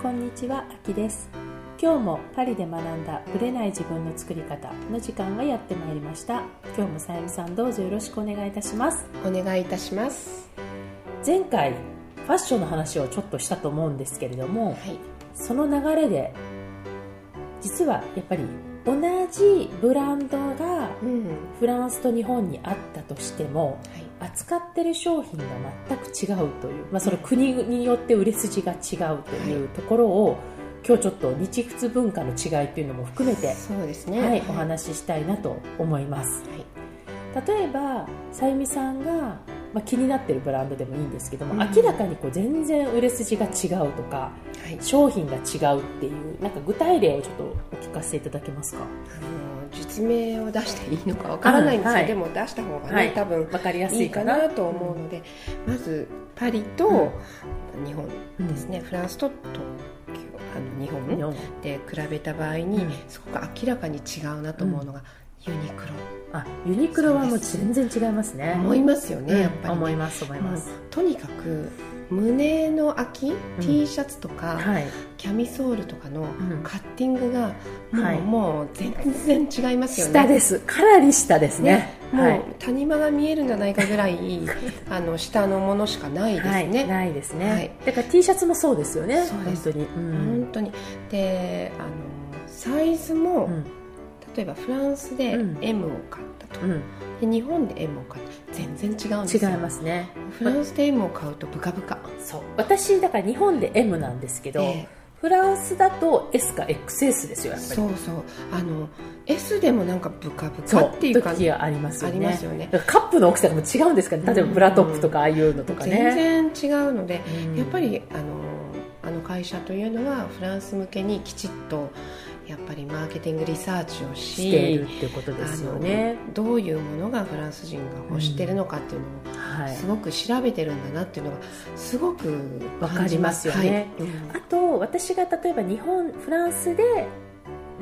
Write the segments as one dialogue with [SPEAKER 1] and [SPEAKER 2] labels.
[SPEAKER 1] こんにちはあきです。今日もパリで学んだブレない自分の作り方の時間がやってまいりました。今日もさゆみさんどうぞよろしくお願いいたします。
[SPEAKER 2] お願いいたします。
[SPEAKER 1] 前回ファッションの話をちょっとしたと思うんですけれども、
[SPEAKER 2] はい。
[SPEAKER 1] その流れで実はやっぱり同じブランドが
[SPEAKER 2] うん。
[SPEAKER 1] フランスと日本にあったとしても
[SPEAKER 2] はい
[SPEAKER 1] 扱ってる商品が全く違うという、まあ、その国によって売れ筋が違うというところを、今日ちょっと日仏文化の違いというのも含めて、
[SPEAKER 2] そうですね。
[SPEAKER 1] はい、お話ししたいなと思います。
[SPEAKER 2] はい。
[SPEAKER 1] 例えばさゆみさんが、まあ、気になってるブランドでもいいんですけども、
[SPEAKER 2] うん。
[SPEAKER 1] 明らかにこう全然売れ筋が違うとか
[SPEAKER 2] はい。
[SPEAKER 1] 商品が違うっていうなんか具体例をちょっとお聞かせいただけますか？
[SPEAKER 2] 実名を出していいのかわからないんですよ、
[SPEAKER 1] はい
[SPEAKER 2] でも出した方がね、
[SPEAKER 1] はい。
[SPEAKER 2] 多分
[SPEAKER 1] わかりやす
[SPEAKER 2] いいか
[SPEAKER 1] な
[SPEAKER 2] なと思うので、まずパリと日本ですね、フランスと東京あの日本で比べた場合に、
[SPEAKER 1] うん。
[SPEAKER 2] すごく明らかに違うなと思うのが、ユニクロ。
[SPEAKER 1] あユニクロはもう全然違いますね。
[SPEAKER 2] 思いますよね、
[SPEAKER 1] うん
[SPEAKER 2] やっぱりね、
[SPEAKER 1] 思います思います、
[SPEAKER 2] もうとにかく胸の空き、T シャツとか、
[SPEAKER 1] はい。
[SPEAKER 2] キャミソールとかの
[SPEAKER 1] ん。
[SPEAKER 2] カッティングがもう,、
[SPEAKER 1] はい。
[SPEAKER 2] もう全然違いますよね。
[SPEAKER 1] 下です。かなり下ですね。
[SPEAKER 2] も
[SPEAKER 1] はい。う
[SPEAKER 2] 谷間が見えるんじゃないかぐらい あの下のものしかないです
[SPEAKER 1] はい、
[SPEAKER 2] ね、
[SPEAKER 1] ないですね、
[SPEAKER 2] はい。
[SPEAKER 1] だから T シャツもそうですよね。本当に、うん。
[SPEAKER 2] 本当に。であのサイズも、
[SPEAKER 1] うん
[SPEAKER 2] 例えばフランスで
[SPEAKER 1] うん。
[SPEAKER 2] M を買ったと、
[SPEAKER 1] うん、
[SPEAKER 2] で日本で M を買った全然違うんですよ。
[SPEAKER 1] 違いますね。
[SPEAKER 2] フランスで M を買うとブカブカ。
[SPEAKER 1] そう。私だから日本で M なんですけど、
[SPEAKER 2] え
[SPEAKER 1] フランスだと S か XS ですよやっぱり。
[SPEAKER 2] そうそう。あの S でもなんかブカブカっていう感じ。
[SPEAKER 1] 時がありますよね。
[SPEAKER 2] ありますよね。
[SPEAKER 1] カップの大きさがもう違うんですから例えばブラトップとかああいうのとかね、
[SPEAKER 2] 全然違うので、
[SPEAKER 1] うん。
[SPEAKER 2] やっぱりあのあの会社というのはフランス向けにきちっとやっぱりマーケティングリサーチをし
[SPEAKER 1] しているっていうことですよね。
[SPEAKER 2] どういうものがフランス人が欲してるのかっていうのを
[SPEAKER 1] はい。
[SPEAKER 2] すごく調べてるんだなっていうのがすごく
[SPEAKER 1] わかりますよね。
[SPEAKER 2] はい。
[SPEAKER 1] あと私が例えば日本フランスで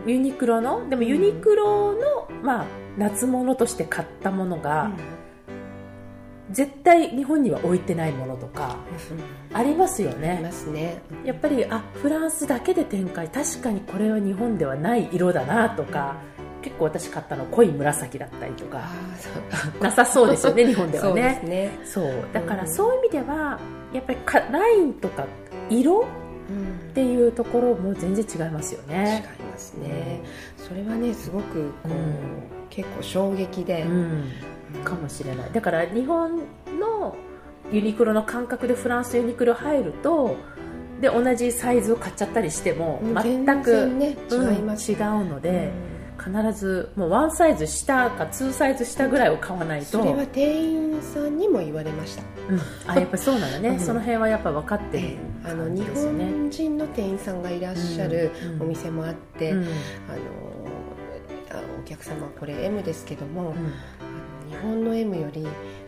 [SPEAKER 1] ユニクロのでもユニクロの、まあ、夏物として買ったものが、絶対日本には置いてないものとかありますよ
[SPEAKER 2] あり
[SPEAKER 1] ね
[SPEAKER 2] ますね。
[SPEAKER 1] やっぱりあフランスだけで展開確かにこれは日本ではない色だなとか結構私買ったの濃い紫だったりとかなさそうですよね 日本では
[SPEAKER 2] そうで
[SPEAKER 1] ね
[SPEAKER 2] すね、
[SPEAKER 1] そう。だから
[SPEAKER 2] うん。
[SPEAKER 1] そういう意味ではやっぱりかラインとか色
[SPEAKER 2] うん。
[SPEAKER 1] っていうところも全然違いますよ
[SPEAKER 2] 違
[SPEAKER 1] ね
[SPEAKER 2] いますね。それはねすごくこう、
[SPEAKER 1] うん。
[SPEAKER 2] 結構衝撃で、
[SPEAKER 1] うんかもしれない。だから日本のユニクロの感覚でフランスユニクロ入るとで同じサイズを買っちゃったりしても全く
[SPEAKER 2] 違います、
[SPEAKER 1] 違うので、必ずもうワンサイズ下かツーサイズ下ぐらいを買わないと
[SPEAKER 2] それは店員さんにも言われました、
[SPEAKER 1] うん、あやっぱりそうなんだね、
[SPEAKER 2] うん。
[SPEAKER 1] その辺はやっぱ分かってる
[SPEAKER 2] あの日本人の店員さんがいらっしゃる
[SPEAKER 1] うん。
[SPEAKER 2] お店もあって、
[SPEAKER 1] うん。
[SPEAKER 2] あのあお客様これ M ですけども、日本の M より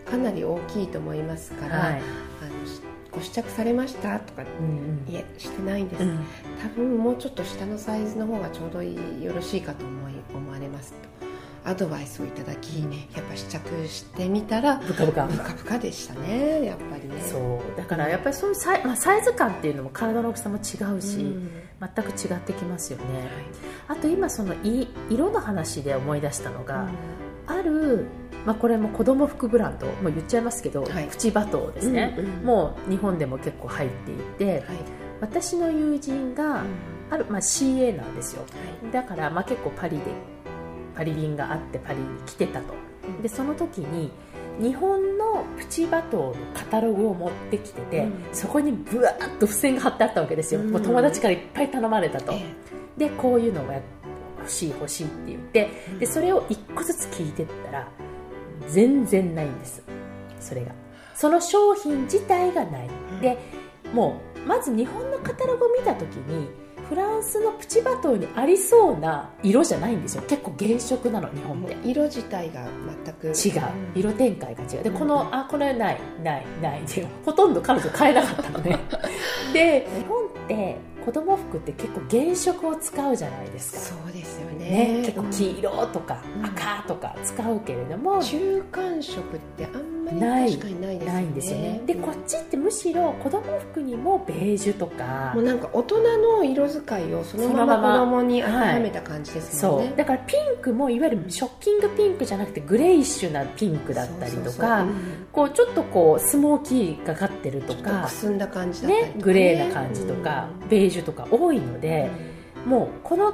[SPEAKER 2] かなり大きいと思いますから、
[SPEAKER 1] はい。
[SPEAKER 2] あのしご試着されましたとか
[SPEAKER 1] うんうん。
[SPEAKER 2] いえしてないんです、
[SPEAKER 1] うん。
[SPEAKER 2] 多分もうちょっと下のサイズの方がちょうどいいよろしいかと思い思われますと。アドバイスをいただき、やっぱ試着してみたら
[SPEAKER 1] ブカブカ。
[SPEAKER 2] ブカブカでしたねやっぱりね。
[SPEAKER 1] そう。だからやっぱりそういうサイ,、まあ、サイズ感っていうのも体の大きさも違うし、
[SPEAKER 2] うん。
[SPEAKER 1] 全く違ってきますよね、あと今そのい色の話で思い出したのが、ある、まあ、これも子供服ブランドもう言っちゃいますけど、
[SPEAKER 2] はい。
[SPEAKER 1] プチバトーですね、
[SPEAKER 2] うんうん
[SPEAKER 1] もう日本でも結構入っていて
[SPEAKER 2] はい。
[SPEAKER 1] 私の友人がある、まあ、CA なんですよ。だから、まあ、結構パリでパリ便があってパリに来てたと。
[SPEAKER 2] うん。
[SPEAKER 1] でその時に日本のプチバトーのカタログを持ってきてて、
[SPEAKER 2] うん。
[SPEAKER 1] そこにぶわーっと付箋が貼ってあったわけですよ、
[SPEAKER 2] うん。
[SPEAKER 1] もう友達からいっぱい頼まれたと、
[SPEAKER 2] え
[SPEAKER 1] でこういうのが欲しい欲しいって言って
[SPEAKER 2] え
[SPEAKER 1] でそれを一個ずつ聞いてったら全然ないんです。それが。その商品自体がない、
[SPEAKER 2] うん。
[SPEAKER 1] でもうまず日本のカタログを見た時にフランスのプチバトーにありそうな色じゃないんですよ。結構原色なの日本って。
[SPEAKER 2] 色自体が全く。
[SPEAKER 1] 違う。色展開が違う。で
[SPEAKER 2] うん。
[SPEAKER 1] このあこれない。ない。ない。ってほとんど彼女買えなかったのね。で日本って子供服って結構原色を使うじゃないですか。
[SPEAKER 2] そうですよ
[SPEAKER 1] ね。
[SPEAKER 2] ね、
[SPEAKER 1] 結構黄色とか
[SPEAKER 2] うん。
[SPEAKER 1] 赤とか使うけれども、
[SPEAKER 2] 中間色ってあんままり
[SPEAKER 1] ない
[SPEAKER 2] 確かにないですよね。
[SPEAKER 1] ないんですよね。でこっちってむしろ子供服にもベージュとか。
[SPEAKER 2] もうなんか大人の色使いをそのまま子供に当てはめた感じですもんね、
[SPEAKER 1] そう。だからピンクもいわゆるショッキングピンクじゃなくてグレイッシュなピンクだったりとか
[SPEAKER 2] うん
[SPEAKER 1] こうちょっとこうスモーキーがかってるとか
[SPEAKER 2] くすんだ感じだったりとか、ね、
[SPEAKER 1] ねグレーな感じとか、ベージュとか多いので、
[SPEAKER 2] うん
[SPEAKER 1] もうこの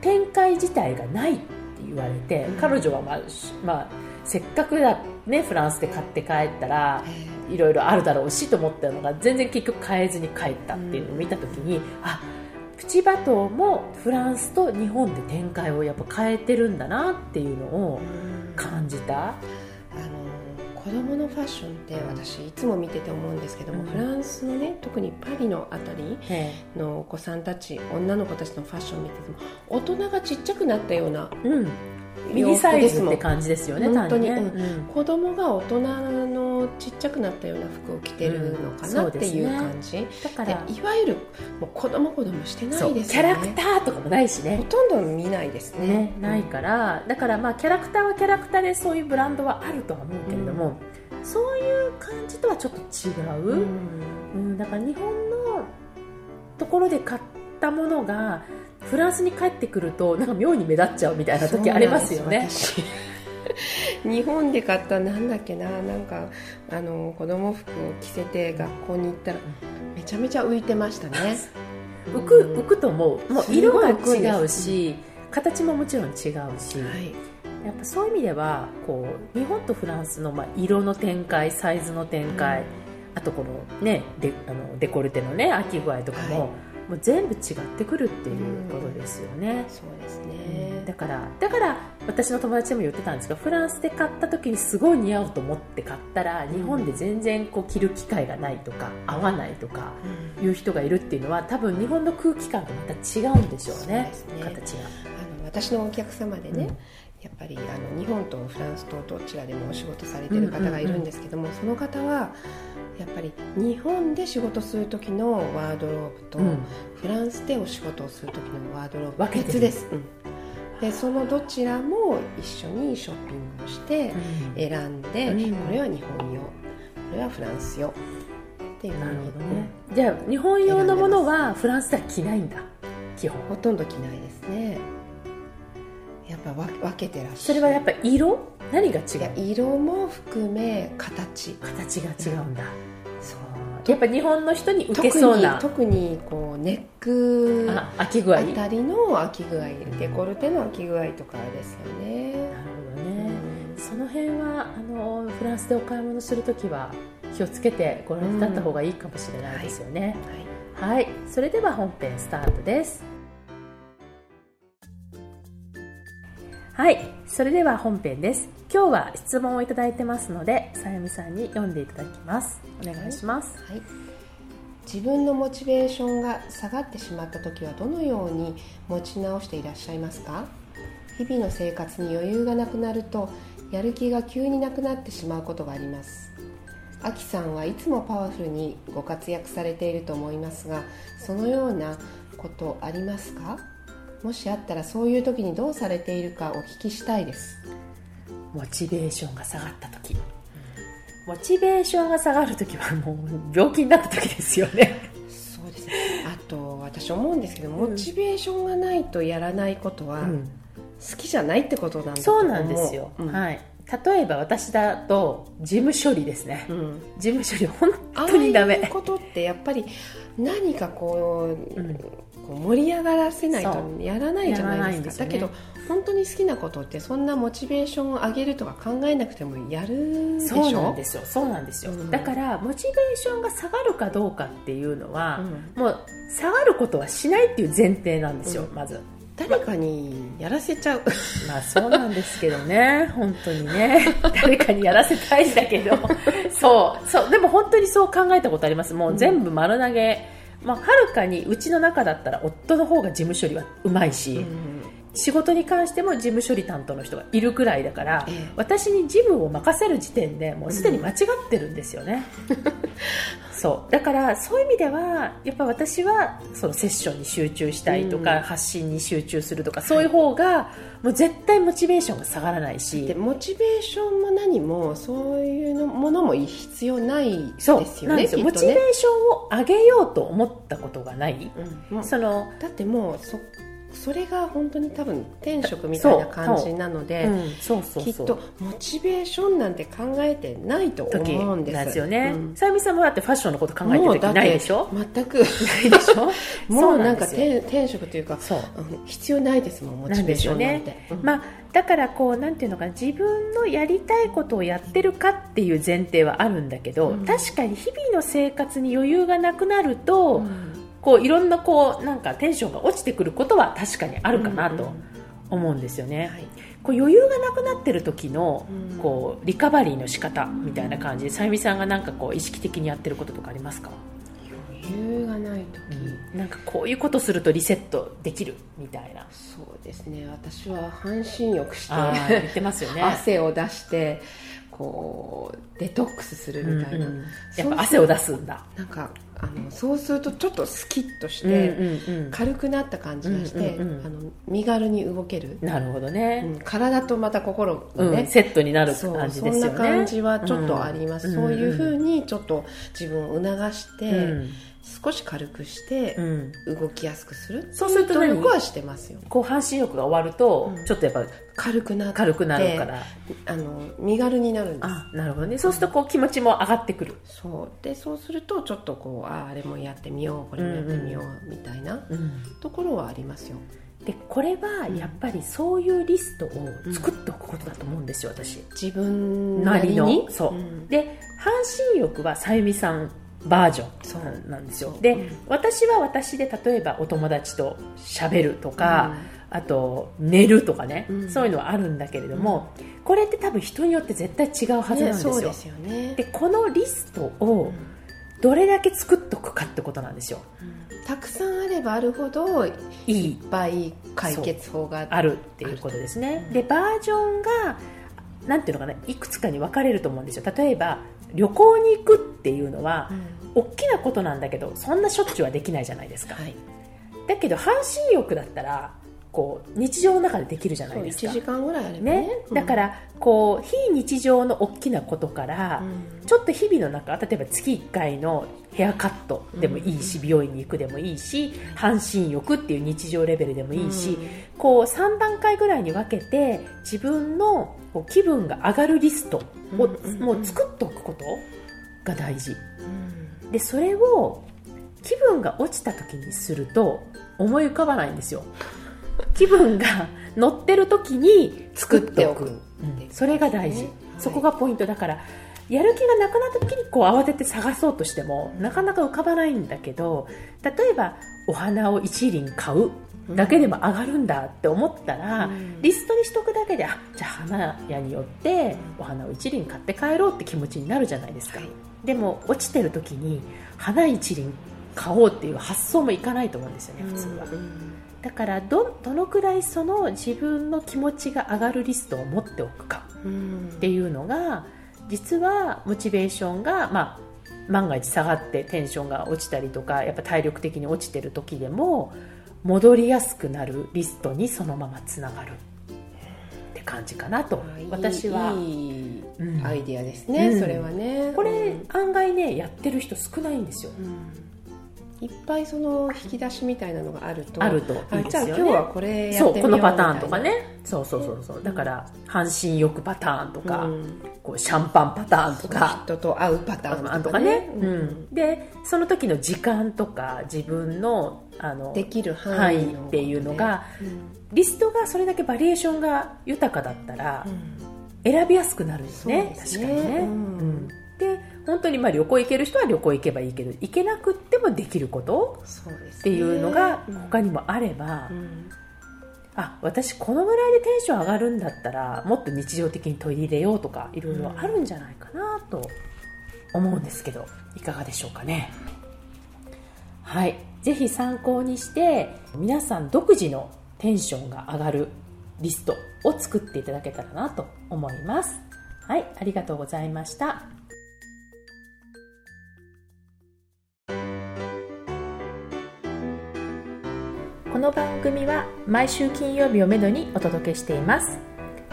[SPEAKER 1] 展開自体がないって言われて、
[SPEAKER 2] うん。
[SPEAKER 1] 彼女は、まあしまあ、せっかくだ、ね、フランスで買って帰ったら
[SPEAKER 2] え
[SPEAKER 1] いろいろあるだろうしと思ったのが全然結局買えずに帰ったっていうのを見た時に、あプチバトーもフランスと日本で展開をやっぱ変えてるんだなっていうのを感じた、
[SPEAKER 2] あの子供のファッションって私いつも見てて思うんですけども、
[SPEAKER 1] うん。
[SPEAKER 2] フランスのね特にパリのあたり
[SPEAKER 1] え
[SPEAKER 2] のお子さんたち女の子たちのファッションを見てても大人がちっちゃくなったような
[SPEAKER 1] えうん、ミニサイズって感じですよね
[SPEAKER 2] 本当に
[SPEAKER 1] うん。
[SPEAKER 2] 子供が大人のちっちゃくなったような服を着てるのか
[SPEAKER 1] うん。
[SPEAKER 2] なっていう
[SPEAKER 1] そうですね。
[SPEAKER 2] 感じ、
[SPEAKER 1] だか
[SPEAKER 2] で
[SPEAKER 1] ら
[SPEAKER 2] いわゆるもう子供子供してないですよね。
[SPEAKER 1] キャラクターとかもないしね。
[SPEAKER 2] ほとんど見ないですね。
[SPEAKER 1] ね、ないから。だからまあキャラクターはキャラクターでそういうブランドはあるとは思うけれども、そういう感じとはちょっと違う、
[SPEAKER 2] うん。
[SPEAKER 1] うん。だから日本のところで買ったものがフランスに帰ってくるとなんか妙に目立っちゃうみたいな時ありますよね。
[SPEAKER 2] 日本で買ったなんだっけななんかあの子供服を着せて学校に行ったらめちゃめちゃ浮いてましたね。
[SPEAKER 1] 浮く
[SPEAKER 2] うん。
[SPEAKER 1] 浮くと思うもう色が違うし形ももちろん違うし、
[SPEAKER 2] はい
[SPEAKER 1] やっぱそういう意味ではこう日本とフランスのまあ色の展開サイズの展開、あとこのねデあのデコルテのね秋具合とかも,、
[SPEAKER 2] はい。
[SPEAKER 1] もう全部違ってくるっていうことですよね、
[SPEAKER 2] そうですね。
[SPEAKER 1] だからだから私の友達でも言ってたんですがフランスで買った時にすごい似合うと思って買ったら日本で全然こう着る機会がないとか合わないとか
[SPEAKER 2] うん。
[SPEAKER 1] いう人がいるっていうのは多分日本の空気感とまた違うんでしょうね。
[SPEAKER 2] ね。
[SPEAKER 1] 形が。
[SPEAKER 2] あの私のお客様でね、
[SPEAKER 1] うん
[SPEAKER 2] やっぱりあの日本とフランスとどちらでもお仕事されてる方がいるんですけども、その方はやっぱり日本で仕事する時のワードローブと、
[SPEAKER 1] うん。
[SPEAKER 2] フランスでお仕事をする時のワードローブ
[SPEAKER 1] 分けてる
[SPEAKER 2] 別です、うん。でそのどちらも一緒にショッピングをして
[SPEAKER 1] うん。
[SPEAKER 2] 選んで、
[SPEAKER 1] うん。
[SPEAKER 2] これは日本用。これはフランス用。っていう
[SPEAKER 1] なるほどね、じゃあ日本用のものはフランスでは着ないんだ。基本。
[SPEAKER 2] ほとんど着ないですね。やっぱ分分けてらっしゃる。
[SPEAKER 1] それはやっぱ色？何が違う？
[SPEAKER 2] 色も含め形。
[SPEAKER 1] 形が違うんだ、
[SPEAKER 2] そう。
[SPEAKER 1] やっぱ日本の人に受けそうな。
[SPEAKER 2] 特に特にこうネック
[SPEAKER 1] あ飽き具合？
[SPEAKER 2] あ
[SPEAKER 1] なる
[SPEAKER 2] たりの空き具合デコルテの空き具合とかですよね、
[SPEAKER 1] ほどね、その辺はあのフランスでお買い物するときは気をつけてご覧になった方がいいかもしれないですよね、
[SPEAKER 2] はい。
[SPEAKER 1] はい、それでは本編スタートです。はい、それでは本編です。今日は質問をいただいてますので、さゆみさんに読んでいただきます。お願いします。
[SPEAKER 2] はい、自分のモチベーションが下がってしまった時はどのように持ち直していらっしゃいますか？日々の生活に余裕がなくなるとやる気が急になくなってしまうことがありますあきさんはいつもパワフルにご活躍されていると思いますがそのようなことありますか？もしあったらそういう時にどうされているかお聞きしたいです
[SPEAKER 1] モチベーションが下がった時。モチベーションが下がる時はもう病気になった時ですよね。
[SPEAKER 2] そうですねあと私思うんですけどモチベーションがないとやらないことは、
[SPEAKER 1] うん
[SPEAKER 2] 好きじゃないってことなんだと思
[SPEAKER 1] そうなんですよ。
[SPEAKER 2] うん
[SPEAKER 1] はい。例えば私だと事務処理ですね。
[SPEAKER 2] うん
[SPEAKER 1] 事務処理本
[SPEAKER 2] あ
[SPEAKER 1] 当にダメ
[SPEAKER 2] あいう。ことってやっぱり何かこう,、
[SPEAKER 1] うん
[SPEAKER 2] こう盛り上がらせないとやらないじゃないですか。
[SPEAKER 1] ね。
[SPEAKER 2] だけど本当に好きなことってそんなモチベーションを上げるとか考えなくてもやるでしょ？
[SPEAKER 1] そうなんですよ。そうなんですよ、
[SPEAKER 2] うん。
[SPEAKER 1] だからモチベーションが下がるかどうかっていうのは、
[SPEAKER 2] うん
[SPEAKER 1] もう下がることはしないっていう前提なんですよ、
[SPEAKER 2] うん。
[SPEAKER 1] まず。
[SPEAKER 2] 誰かにやらせちゃう。
[SPEAKER 1] まあそうなんですけどね。本当にね。誰かにやらせたいんだけど。そう。そう。でも本当にそう考えたことあります。もう全部丸投げ、まあ、はるかにうちの中だったら夫の方が事務処理はうまいし、仕事に関しても事務処理担当の人がいるくらいだから、
[SPEAKER 2] ええ。
[SPEAKER 1] 私に事務を任せる時点でもうすでに間違ってるんですよね、そう。だからそういう意味ではやっぱ私はそのセッションに集中したいとか、
[SPEAKER 2] うん。
[SPEAKER 1] 発信に集中するとかそういう方がもう絶対モチベーションが下がらないし。
[SPEAKER 2] でモチベーションも何もそういうのものも必要ないです
[SPEAKER 1] そう。
[SPEAKER 2] よね
[SPEAKER 1] なんですよ、
[SPEAKER 2] ね。
[SPEAKER 1] モチベーションを上げようと思ったことがない、
[SPEAKER 2] うん。
[SPEAKER 1] その
[SPEAKER 2] だってもうそそれが本当に多分天職みたいな感じなので、きっとモチベーションなんて考えてないと
[SPEAKER 1] 時
[SPEAKER 2] 思うんです
[SPEAKER 1] よね。
[SPEAKER 2] うん。
[SPEAKER 1] さゆみさんもだってファッションのこと考えてる時ないでしょ？
[SPEAKER 2] 全く
[SPEAKER 1] ないでしょ
[SPEAKER 2] もうなんか天天職というか必要ないですもんモチベーションなんて、うん。
[SPEAKER 1] まあ、だからこうなんていうのかな自分のやりたいことをやってるかっていう前提はあるんだけど、
[SPEAKER 2] うん。
[SPEAKER 1] 確かに日々の生活に余裕がなくなると、
[SPEAKER 2] うん
[SPEAKER 1] こういろんなこうなんかテンションが落ちてくることは確かにあるかなと
[SPEAKER 2] うん
[SPEAKER 1] 思うんですよね、
[SPEAKER 2] はい。
[SPEAKER 1] こう余裕がなくなってる時の
[SPEAKER 2] うん
[SPEAKER 1] こうリカバリーの仕方みたいな感じでさゆみさんがなんかこう意識的にやってることとかありますか、
[SPEAKER 2] 余裕がない時、
[SPEAKER 1] なんかこういうことするとリセットできるみたいな。
[SPEAKER 2] そうですね。私は半身浴して
[SPEAKER 1] てますよね。
[SPEAKER 2] 汗を出してこうデトックスするみたいな、
[SPEAKER 1] うんうん。やっぱ汗を出すんだ。
[SPEAKER 2] なんかあのそうするとちょっとスキッとし
[SPEAKER 1] うん
[SPEAKER 2] て、
[SPEAKER 1] うんうん。
[SPEAKER 2] 軽くなった感じがして、
[SPEAKER 1] うんうんうん。
[SPEAKER 2] あの身軽に動ける、
[SPEAKER 1] なるほど
[SPEAKER 2] う
[SPEAKER 1] ね、
[SPEAKER 2] ん。体とまた心が
[SPEAKER 1] うん。
[SPEAKER 2] ね、
[SPEAKER 1] セットになる
[SPEAKER 2] そう
[SPEAKER 1] 感じ
[SPEAKER 2] そ
[SPEAKER 1] ですよね。
[SPEAKER 2] んな感じはちょっとあります、
[SPEAKER 1] うん。
[SPEAKER 2] そういうふうにちょっと自分を促して、
[SPEAKER 1] うん
[SPEAKER 2] 少し軽くして
[SPEAKER 1] うん。
[SPEAKER 2] 動きやすくする
[SPEAKER 1] そうすると
[SPEAKER 2] 努力はしてますよ。
[SPEAKER 1] こう半身浴が終わると、
[SPEAKER 2] うん。
[SPEAKER 1] ちょっとやっぱ
[SPEAKER 2] 軽くな
[SPEAKER 1] 軽くなるから。
[SPEAKER 2] あの身軽になるんです。
[SPEAKER 1] あなるほどね。そうするとこう気持ちも上がってくる、
[SPEAKER 2] そう。でそうするとちょっとこうあああれもやってみようこれもやってみようみたいなところはありますよ。
[SPEAKER 1] でこれはやっぱりそういうリストを作っておくことだと思うんですよ私。
[SPEAKER 2] 自分な
[SPEAKER 1] なりのそう、
[SPEAKER 2] ん。
[SPEAKER 1] で半身浴はさゆみさんバージ
[SPEAKER 2] そう
[SPEAKER 1] ョンなんですよ。で、
[SPEAKER 2] うん。
[SPEAKER 1] 私は私で例えばお友達と喋るとか、あと寝るとかね、
[SPEAKER 2] うん。
[SPEAKER 1] そういうのはあるんだけれども、これって多分人によって絶対違うはずなんですよ、
[SPEAKER 2] ねでね。
[SPEAKER 1] でこのリスト
[SPEAKER 2] う
[SPEAKER 1] を
[SPEAKER 2] ん。
[SPEAKER 1] どれだけ作っとくかってことなんですよ。
[SPEAKER 2] たくさんあればあるほどい
[SPEAKER 1] い。い
[SPEAKER 2] っぱい解決法が
[SPEAKER 1] あるっていうことですね。
[SPEAKER 2] うん
[SPEAKER 1] でバージョンがなんていうのかないくつかに分かれると思うんですよ。例えば旅行に行くっていうのは大きなことなんだけどそんなしょっちゅうはできないじゃないですか、
[SPEAKER 2] はい。
[SPEAKER 1] だけど半身浴だったらこう日常の中でできるじゃな
[SPEAKER 2] そ
[SPEAKER 1] いうですか。
[SPEAKER 2] 1時間ぐらいあればね。
[SPEAKER 1] ね、だからこう非日常の大きなことから、ちょっと日々の中例えば月1回のヘアカットでもいいし、美容院に行くでもいいし半身浴っていう日常レベルでもいいし、こう3段階ぐらいに分けて自分のこう気分が上がるリストをもう作っておくことが大事。
[SPEAKER 2] うん。
[SPEAKER 1] でそれを気分が落ちた時にすると思い浮かばないんですよ。気分が乗ってる時に作っておく。うん。それが大事、
[SPEAKER 2] ね
[SPEAKER 1] そこがポイントだからやる気がなくなった時にこう慌てて探そうとしてもなかなか浮かばないんだけど例えばお花を一輪買うだけでも上がるんだって思ったら、
[SPEAKER 2] うん。
[SPEAKER 1] リストにしとくだけであじゃあ花屋によってお花を一輪買って帰ろうって気持ちになるじゃないですか、
[SPEAKER 2] はい。
[SPEAKER 1] でも落ちてる時に花一輪買おうっていう発想もいかないと思うんですよね普通は、
[SPEAKER 2] うん
[SPEAKER 1] だからどどのくらいその自分の気持ちが上がるリストを持っておくか
[SPEAKER 2] うん。
[SPEAKER 1] っていうのが実はモチベーションが、まあ、万が一下がってテンションが落ちたりとかやっぱ体力的に落ちてる時でも戻りやすくなるリストにそのままつながる。って感じかなと。私は。い
[SPEAKER 2] い
[SPEAKER 1] うん。
[SPEAKER 2] アイディアですね、
[SPEAKER 1] うん。
[SPEAKER 2] それはね。
[SPEAKER 1] これ
[SPEAKER 2] うん
[SPEAKER 1] 案外ねやってる人少ないんですよ。
[SPEAKER 2] うん。いっぱいその引き出しみたいなのがあると。
[SPEAKER 1] あるといいですよね。
[SPEAKER 2] あじゃあ今日はこれや
[SPEAKER 1] そう
[SPEAKER 2] ってみよう
[SPEAKER 1] このパターンとかね。そうそうそうそう。だから半身浴パターンとか、
[SPEAKER 2] うん。
[SPEAKER 1] こうシャンパンパターンとか。
[SPEAKER 2] 人と会うパターン
[SPEAKER 1] とか
[SPEAKER 2] とかね、
[SPEAKER 1] ねうん、でその時の時間とか自分のあの
[SPEAKER 2] できる範
[SPEAKER 1] 範囲っていうのが
[SPEAKER 2] うん
[SPEAKER 1] リストがそれだけバリエーションが豊かだったら
[SPEAKER 2] うん。
[SPEAKER 1] 選びやすくなるんですね。
[SPEAKER 2] そうです
[SPEAKER 1] 確かにね、
[SPEAKER 2] ねうん。
[SPEAKER 1] うん。で本当にまあ旅行行ける人は旅行行けばいいけど行けなくってもできることっていうのが
[SPEAKER 2] うん。
[SPEAKER 1] 他にもあれば、
[SPEAKER 2] うん。
[SPEAKER 1] あ私このぐらいでテンション上がるんだったらもっと日常的に取り入れようとかいろいろあるんじゃないかなと思うんですけどいかがでしょうかねはい。ぜひ参考にして皆さん独自のテンションが上がるリストを作っていただけたらなと思います。はい。ありがとうございました。この番組は毎週金曜日をめどにお届けしています。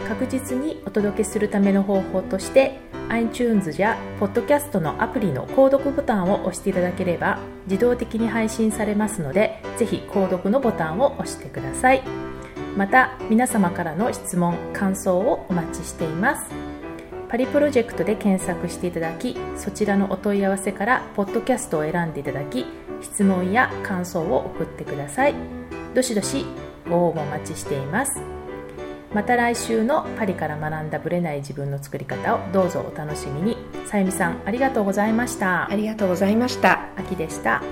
[SPEAKER 1] 確実にお届けするための方法として iTunes や Podcast のアプリの購読ボタンを押していただければ自動的に配信されますのでぜひ購読のボタンを押してください。また皆様からの質問感想をお待ちしています。パリプロジェクトで検索していただきそちらのお問い合わせからポッドキャストを選んでいただき質問や感想を送ってください。どしどしご応募お待ちしています。また来週のパリから学んだブレない自分の作り方をどうぞお楽しみに。さゆみさんありがとうございました。
[SPEAKER 2] ありがとうございました。
[SPEAKER 1] 秋でした